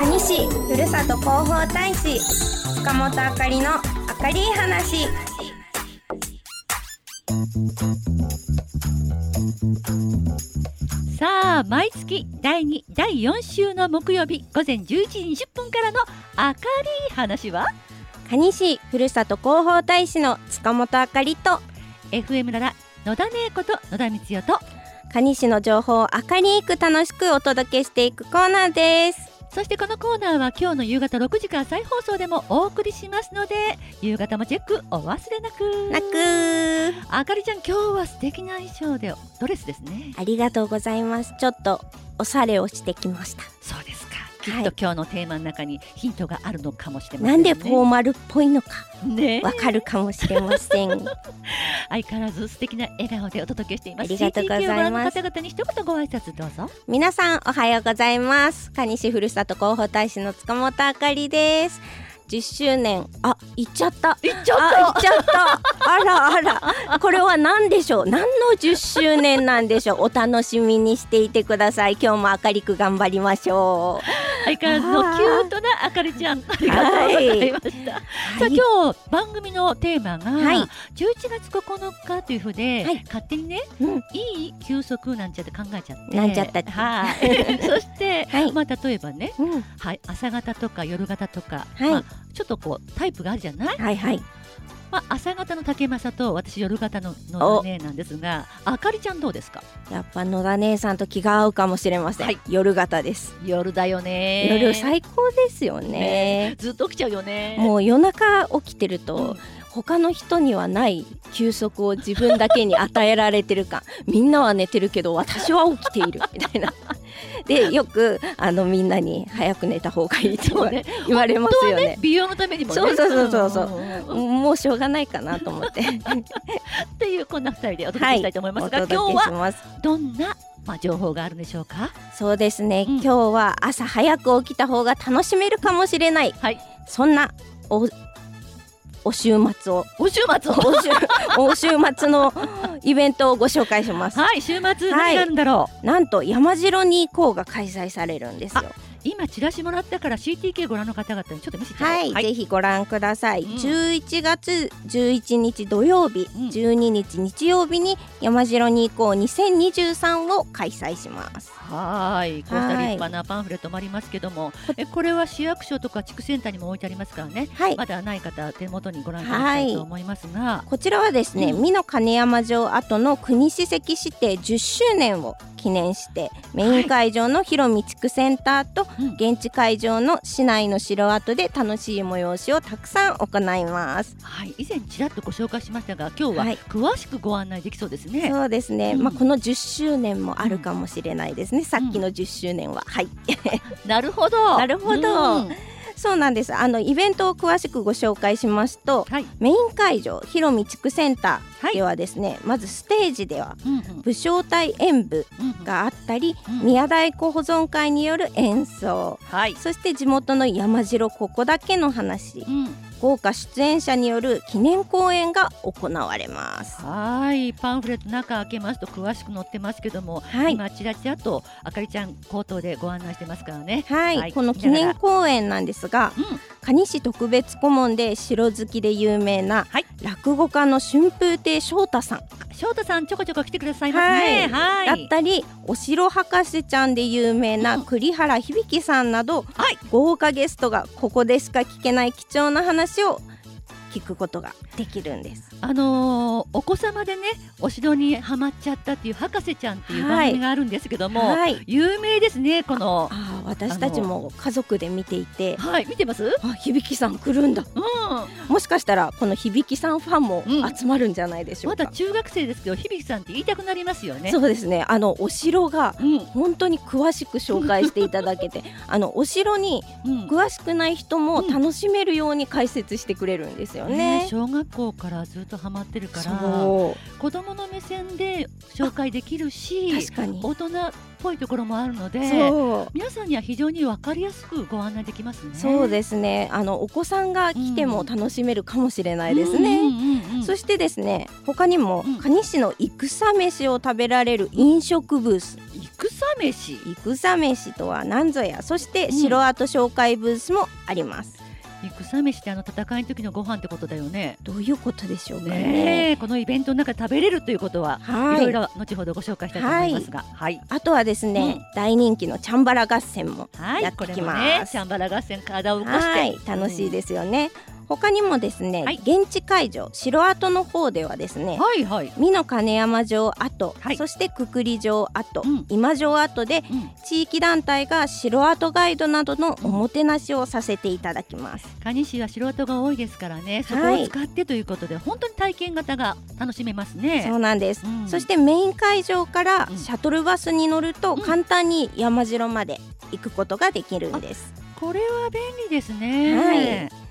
蟹市ふるさと広報大使塚本あかりのあかり話。さあ毎月第2第4週の木曜日午前11時20分からの明るい話は？蟹市ふるさと広報大使の塚本あかりと FM なら野田姉子と野田光代と蟹市の情報を明るく楽しくお届けしていくコーナーです。そしてこのコーナーは今日の夕方6時から再放送でもお送りしますので夕方もチェックお忘れなく。なく。あかりちゃん今日は素敵な衣装でドレスですね。ありがとうございます。ちょっとおしゃれをしてきました。そうですかきはい。っと今日のテーマの中にヒントがあるのかもしれませんね。なんでフォーマルっぽいのかね。わかるかもしれません。相変わらず素敵な笑顔でお届けしています。ありがとうございます。方々に一言ご挨拶どうぞ。皆さんおはようございます。蟹市ふるさと広報大使の塚本あかりです10周年あ行っちゃった。いっちゃあ行っちゃった。あらあら。これは何でしょう？何の10周年なんでしょう？お楽しみにしていてください。今日も明るく頑張りましょ相変わらずのキュートなあかりちゃん。ありがとうございました、さあう今日番組のテーマが、はい。11月9日というふうで、はい。勝手にねうん。いい休息なんちゃって考えちゃって。なんちゃったはい。そして、はい。まあ例えばねうん。はい、朝方とか夜方とか、はい。まあ、ちょっとこうタイプがあるじゃない、はいはい。まあ、朝方の竹正と私夜方ののねなんですがあかりちゃんどうですか？やっぱ野田姉さんと気が合うかもしれません、はい。夜型です。夜だよね。夜最高ですよね。ね。ずっと起きちゃうよね。もう夜中起きてると、うん他の人にはない休息を自分だけに与えられてる感。みんなは寝てるけど私は起きている。みたいな。でよくあのみんなに早く寝た方がいいって言わ,、そうね。言われますよね。美容のためにもね。そうそうそうそうもうしょうがないかなと思って。っていうこんな二人でお届けしたいと思いますが、お届今日はどんなまあ情報があるんでしょうか？そうですね、うん。今日は朝早く起きた方が楽しめるかもしれない。はい。そんなおお週末を。お週末を？お週お週末のイベントをご紹介します。はい週末何があるんだろう、なんと山城に行こうが開催されるんですよ。今チラシもらったから CTK ご覧の方々にちょっと見せてはい、ぜひご覧ください。うん。11月11日土曜日、うん。12日日曜日に山城に行こう2023を開催します。はい。こうしたはい立派なパンフレットもありますけどもえこれは市役所とか地区センターにも置いてありますからね。はい。まだない方手元にご覧いただきたいと思いますが、こちらはですね、うん。美濃金山城跡の国史跡指定10周年を記念してメイン会場の広見地区センターとうん。現地会場の市内の城跡で楽しい催しをたくさん行います。はい、以前ちらっとご紹介しましたが今日ははい。詳しくご案内できそうですね。そうですね、うん。まあこの10周年もあるかもしれないですね、さっきの10周年は、はい。なるほど。なるほど。うん。そうなんです。あのイベントを詳しくご紹介しますとはい、メイン会場広見地区センタはい。ーではですね、まずステージではうんうん。武将隊演舞うんがあったり、うん。宮大工保存会による演奏。はい、そして地元の山城ここだけの話。うん、豪華出演者による記念公演が行われます。はい、パンフレット中開けますと詳しく載ってますけども、はい。今ちらちらとあかりちゃん口頭でご案内してますからね。はい、はい。この記念公演なんですがうん、蟹市特別顧問で城好きで有名なはい。落語家の春風亭昇太さん。翔太さんちょこちょこ来てくださいますね。はい、だったりお城博士ちゃんで有名うなん。栗原響さんなど、はい。豪華ゲストがここでしか聞けない貴重な話を聞くことができるんです。あのーお子様でねお城にはまっちゃったっていう博士ちゃんっていう番組があるんですけども、はい。有名ですねこの。私たちも家族で見ていてはい、見てます？あ響さん来るんだうん。もしかしたらこの響さんファンもうん集まるんじゃないでしょうか、まだ中学生ですけど響さんって言いたくなりますよね。そうですねあのお城がうん本当に詳しく紹介していただけて あのお城にうん。詳しくない人も楽しめるように解説してくれるんですよね。小学校からずっとハマってるから子供の目線で紹介できるし確かに大人っぽいところもあるので皆さんには非常に分かりやすくご案内できますね。そうですね。あのお子さんが来ても楽しめるかもしれないですね。うんうんうんうん。そしてですね他にもうん。蟹市の戦飯を食べられる飲食ブース。戦飯戦飯とは何ぞや。そしてうん。城跡紹介ブースもあります、戦飯ってあの戦いの時のご飯ってことだよね。どういうことでしょうかね。ねえこのイベントの中で食べれるということは、はい。いろいろ後ほどご紹介したいと思いますが、はい。あとはですね、大人気のチャンバラ合戦もはい、やってきます。これもね、チャンバラ合戦体を起こして、はい楽しいですよね、他にもですね、はい。現地会場城跡の方ではですねはいはい。美濃金山城跡、はい。そしてくくり城跡、うん。今城跡でうん、地域団体が城跡ガイドなどのおもてなしをさせていただきます。蟹市は素人が多いですからね、そこはいを使ってということで、本当に体験型が楽しめますね。そうなんです、うん。そしてメイン会場からうん。シャトルバスに乗るとうん。簡単に山城まで行くことができるんです。これは便利ですね。はい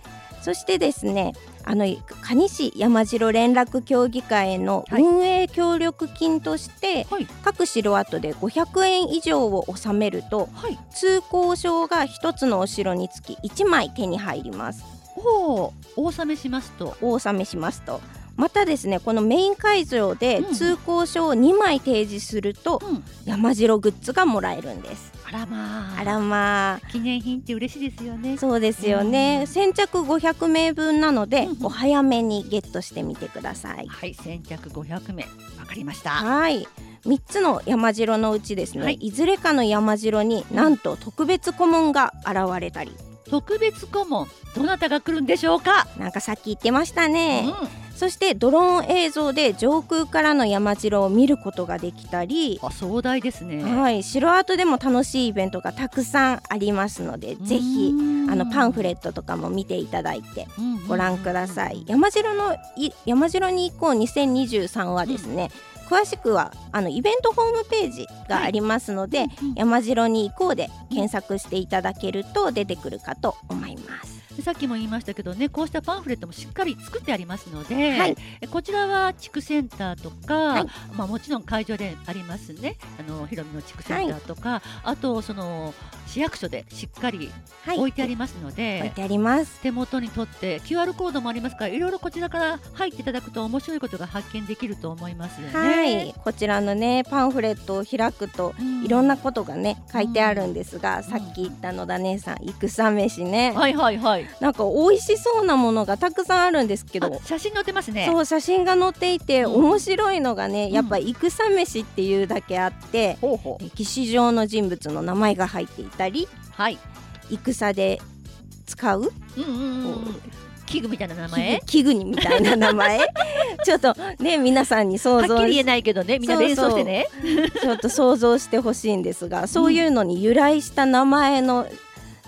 そしてですねあの蟹市山城連絡協議会のはい。運営協力金として、はい。各城跡で500円以上を納めるとはい。通行証が一つのお城につき1枚手に入ります。おお、お納めしますと、お納めしますとまたですねこのメイン会場でうん通行証を2枚提示するとうん、山城グッズがもらえるんです。あらまあ、あらま記念品って嬉しいですよね。あ。そうですよね、うん。先着500名分なので、うんお早めにゲットしてみてください。はい、先着500名、わかりました。はい。3つの山城のうちですね、はい。い、ずれかの山城になんと特別顧問が現れたり。特別顧問、どなたが来るんでしょうか？なんかさっき言ってましたね、うんそしてドローン映像で上空からの山城を見ることができたりあ、壮大ですね。はい、城跡でも楽しいイベントがたくさんありますので、ぜひあのパンフレットとかも見ていただいてトご覧ください。山城のい山城に行こう2023はですね、詳しくはあのイベントホームページがありますので、山城に行こうで検索していただけると出てくるかと思います。さっきも言いましたけどねこうしたパンフレットもしっかり作ってありますので、はい。えこちらは地区センターとか、はい。まあ、もちろん会場でありますね。あの広見の地区センターとか、あとその市役所でしっかりはい、置いてありますので、置いてあります。手元に取って QR コードもありますからいろいろこちらから入っていただくと面白いことが発見できると思いますよね。はい、こちらのねパンフレットを開くとうん。いろんなことがね書いてあるんですが、ん。さっき言った野田姉さん戦飯ね、はいはいはい。なんか美味しそうなものがたくさんあるんですけあど写真載ってますね。そう写真が載っていてうん面白いのがね、やっぱ戦飯っていうだけあってほうほう。歴史上の人物の名前が入っていたりはい。戦で使ううんうんうんうん。器具みたいな名前？器具にみたいな名前？ちょっとね皆さんに想像はっきり言えないけどね、みんな連想してね。ちょっと想像してほしいんですがそういうのに由来した名前の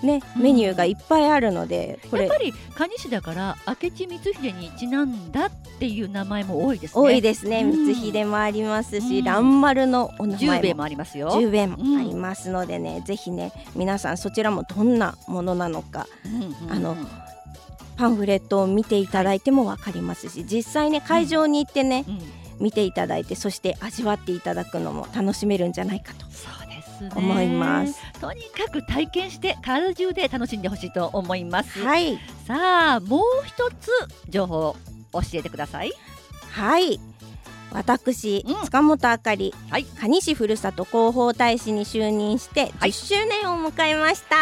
ね、うん。メニューがいっぱいあるのでこれ。やっぱり蟹市だから明智光秀にちなんだっていう名前も多いですね。多いですねうん。光秀もありますし、うん。蘭丸のお名前も。もありますよ。十弁もありますのでね、ぜひね皆さんそちらもどんなものなのかうんうんうん。あのパンフレットを見ていただいても分かりますし実際ね会場に行ってね、うん。見ていただいてそして味わっていただくのも楽しめるんじゃないかとそうですね。思います。とにかく体験して体中で楽しんでほしいと思います。はいさあもう一つ情報を教えてください。はい私、うん塚本あかり、はい蟹市ふるさと広報大使に就任してはい10周年を迎えました、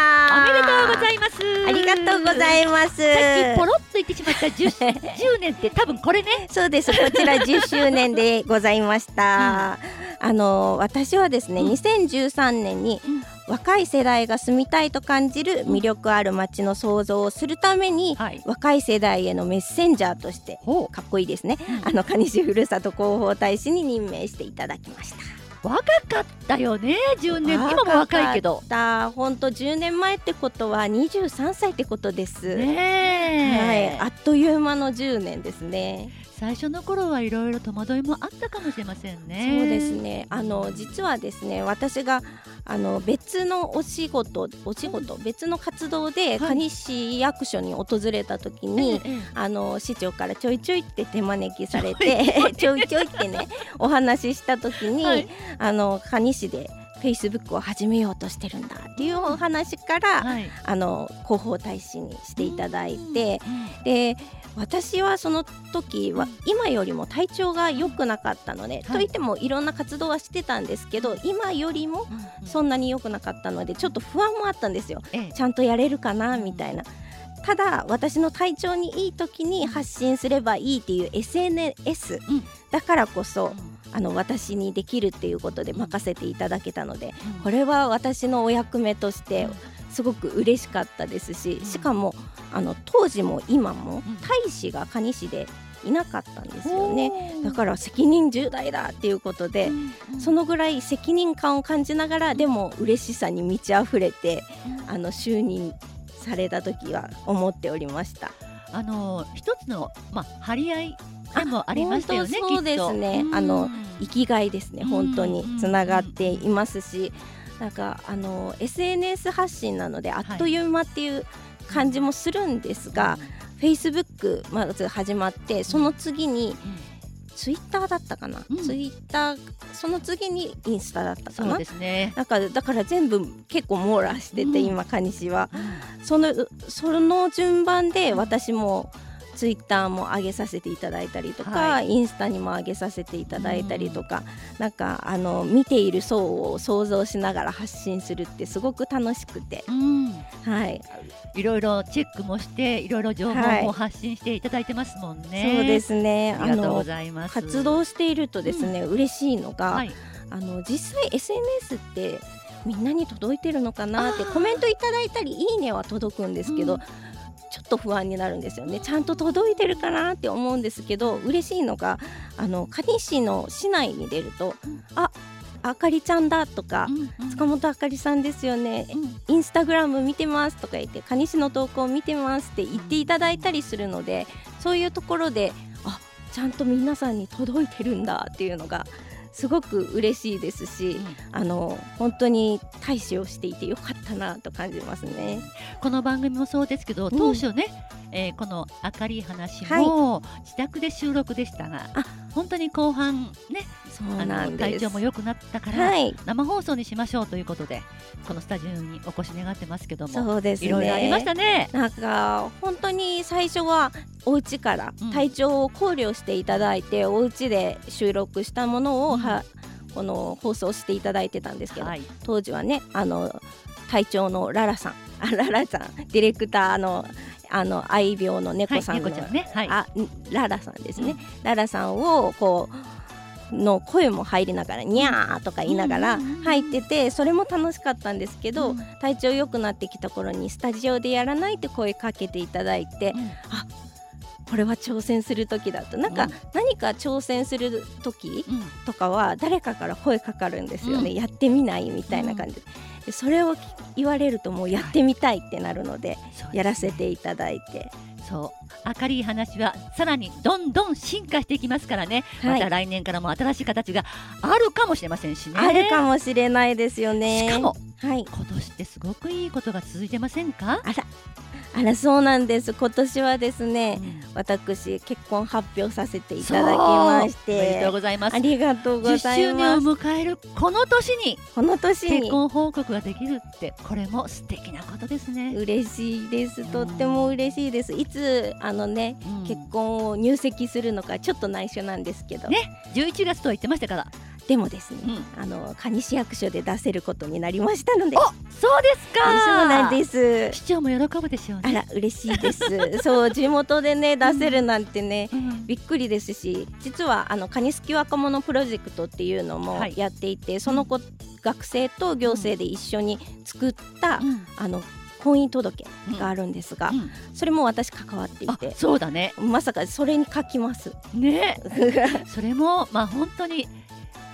おめでとうございます。ありがとうございますさっきポロッと言ってしまった 10, 10年って多分これね。そうですこちら10周年でございました、あの私はですね、うん。2013年にうん。若い世代が住みたいと感じる魅力ある街の創造をするために、はい。若い世代へのメッセンジャーとしてほかっこいいですね、うん。あの蟹市ふるさと広報大使に任命していただきました。う若かったよね10年。今も若いけど。だ本当10年前ってことは23歳ってことです、ねえ、はい、あっという間の10年ですね最初の頃はいろいろ戸惑いもあったかもしれませんね。そうですね。あの実はですね私があの別のお仕事お仕事、別の活動で蟹市役所に訪れた時に、ええええ。あの市長からちょいちょいって手招きされてちょいちょい。ってねお話しした時に、はい。あの蟹市でフェイスブックを始めようとしてるんだっていうお話から、はい。あの広報大使にしていただいて、うんで私はその時は今よりも体調が良くなかったので、はい。といってもいろんな活動はしてたんですけど今よりもうん。そんなに良くなかったのでちょっと不安もあったんですよ。ええ。ちゃんとやれるかなみたいな。ただ私の体調にいい時に発信すればいいっていう SNS うん。だからこそうん。あの私にできるっていうことで任せていただけたのでうん。これは私のお役目としてうん。すごく嬉しかったですしうん。しかもあの当時も今もうん。大使が蟹市でいなかったんですよね。だから責任重大だっていうことでうん。うん。そのぐらい責任感を感じながらでも嬉しさに満ち溢れてうん。あの就任された時は思っておりました。あの一つのまあ張り合いでもありましたよね。本当そうですね。あのうん生きがいですねうん本当に。つながっていますし。なんかあの SNS 発信なのであっという間っていう感じもするんですが、Facebook まず始まってその次にツイッターだったかな、うん。ツイッターその次にインスタだったかそうなですね。なんかだから全部結構網羅してて、うん。今蟹市は。うんそのその順番で私もツイッターも上げさせていただいたりとか、はインスタにも上げさせていただいたりとか、なんかあの見ている層を想像しながら発信するってすごく楽しくて、うん、はい、いろいろチェックもしていろいろ情報も発信していただいてますもんね。そうですね。ありがとうごのざいます。活動しているとですね、嬉しいのが、はい。あの実際 SNS ってみんなに届いてるのかなってコメントいただいたりいいねは届くんですけど、うんちょっと不安になるんですよね。ちゃんと届いてるかなって思うんですけど嬉しいのがあの蟹市の市内に出るとうん「ああかりちゃんだ」とかうん「塚本あかりさんですよね」うん。インスタグラム見てますとか言って蟹市の投稿見てますって言っていただいたりするのでそういうところであちゃんと皆さんに届いてるんだっていうのがすごく嬉しいですしあの本当に大使をしていてよかったなと感じますね。この番組もそうですけど、ん。当初ね、えーこの明るい話も自宅で収録でしたが、あ。本当に後半ね、あなんです。の体調も良くなったから、はい。生放送にしましょうということで、このスタジオにお越し願ってますけども、そうですね。いろいろありましたね。なんか本当に最初はお家からうん。体調を考慮していただいて、お家で収録したものを、うん。はこの放送していただいてたんですけど、はい、当時はねあの隊長のララさんあララさんディレクターのあの愛病の猫さんの、はい、猫ちゃんね、はい、あんララさんですね、ララさんをこうの声も入りながらにゃーとか言いながら入っててそれも楽しかったんですけど、うん。体調良くなってきた頃にスタジオでやらないって声かけていただいて、うん。これは挑戦する時だとなんかうん何か挑戦する時うん。とかは誰かから声かかるんですよね、うん。やってみないみたいな感じで。でそれを言われるともうやってみたいってなるのでやらせていただいて、そう。明るい話はさらにどんどん進化していきますからね、はい。また来年からも新しい形があるかもしれませんしね。あるかもしれないですよね。しかもはい。今年ってすごくいいことが続いてませんか、あらあらそうなんです。今年はですね、うん。私結婚発表させていただきましそう。おめでとうてございます。ありがとうご10ざい周年をます迎えるこの年にこの年結に婚報告ができるってこれも素敵なことですね、嬉しいです。とっても嬉しいです。いつあのねうん。結婚を入籍するのかちょっと内緒なんですけど、ね11月とは言ってましたから、でもですね、うん。あの蟹市役所で出せることになりましたのでおそうですか。そうなんです。市長も喜ぶでしょうね。あら嬉しいです。そう地元でね出せるなんてね、うん。びっくりですし実はあのカニスキ若者プロジェクトっていうのもはい。やっていて、その子、学生と行政で一緒に作った、うん。あの婚姻届があるんですが、うん。それも私関わっていあてそうだね。まさかそれに書きます。ね。それもまあ本当に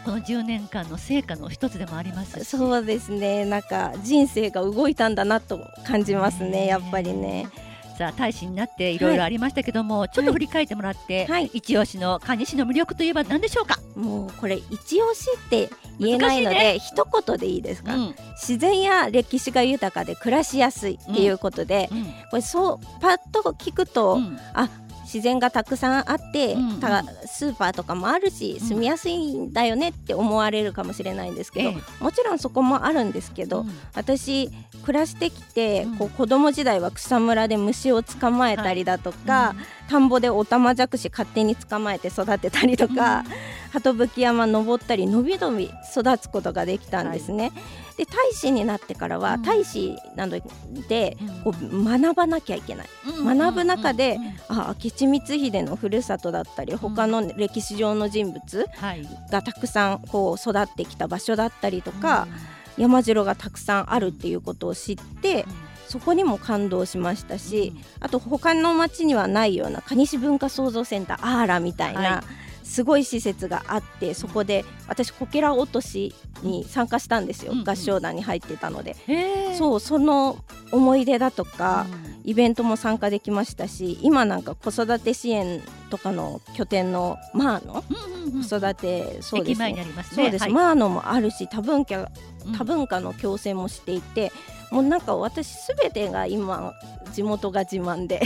この10年間の成果の一つでもありますし。そうですね。なんか人生が動いたんだなと感じますね。やっぱりね。さあ大使になっていろいろありましたけども、ちょっと振り返ってもらって、はい。一押しの蟹市の魅力といえば何でしょうか、もうこれ一押しって言えないの難で、一言でいいですか、うん。自然や歴史が豊かで暮らしやすいっていうことで、うん。これそうパッと聞くと、うん。あ自然がたくさんあって、うんたスーパーとかもあるしうん。住みやすいんだよねって思われるかもしれないんですけど、えもちろんそこもあるんですけど、うん。私暮らしてきて、うん。こう子供時代は草むらで虫を捕まえたりだとか、田んぼでオタマジャクシ勝手に捕まえて育てたりとか、鳩吹山登ったりのびのび育つことができたんですね。で大使になってからは、うん。大使なのでうん。こう学ばなきゃいけない。うん学ぶ中でうん。うんあ明智光秀のふるさとだったり他の歴史上の人物はい。がたくさんこう育ってきた場所だったりとか、山城がたくさんあるっていうことを知ってそこにも感動しましたし、あと他の町にはないような蟹市文化創造センターアーラみたいな、はすごい施設があってそこで私こけら落としに参加したんですよ、うんうん。合唱団に入ってたので、そうその思い出だとか、うん。イベントも参加できましたし今なんか子育て支援とかの拠点のマーノうんうんうん子育てそうですね。ね。そうです、はい。マーノもあるし多文化うん。多文化の共生もしていて、もうなんか私すべてが今地元が自慢で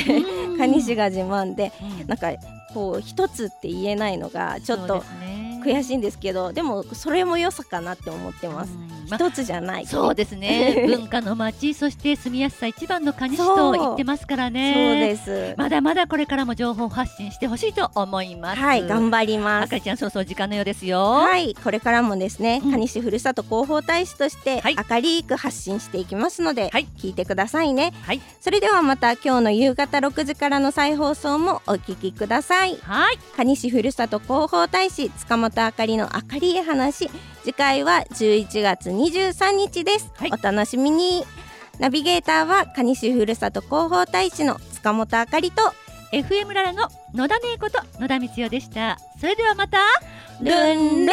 うん。蟹市が自慢でうん。なんかこう一つって言えないのがちょっとね悔しいんですけどでもそれも良さかなって思ってます。うんまあ一つじゃない。そうですね。文化の街そして住みやすさ一番の蟹市と言ってますからそうねです。まだまだこれからも情報発信してほしいと思います。はい頑張ります。赤ちゃんそろそろ時間のようですよ。はい、これからもですね、うん。蟹市ふるさと広報大使としてはい。明るく発信していきますので、はい。聞いてくださいね。はい。それではまた今日の夕方6時からの再放送もお聞きください。はい。蟹市ふるさと広報大使塚本あかりの明るい話、次回は11月23日です。はい。お楽しみに。ナビゲーターは蟹市ふるさと広報大使の塚本あかりと FM ララの野田姉こと野田光代でした。それではまた。ルンルン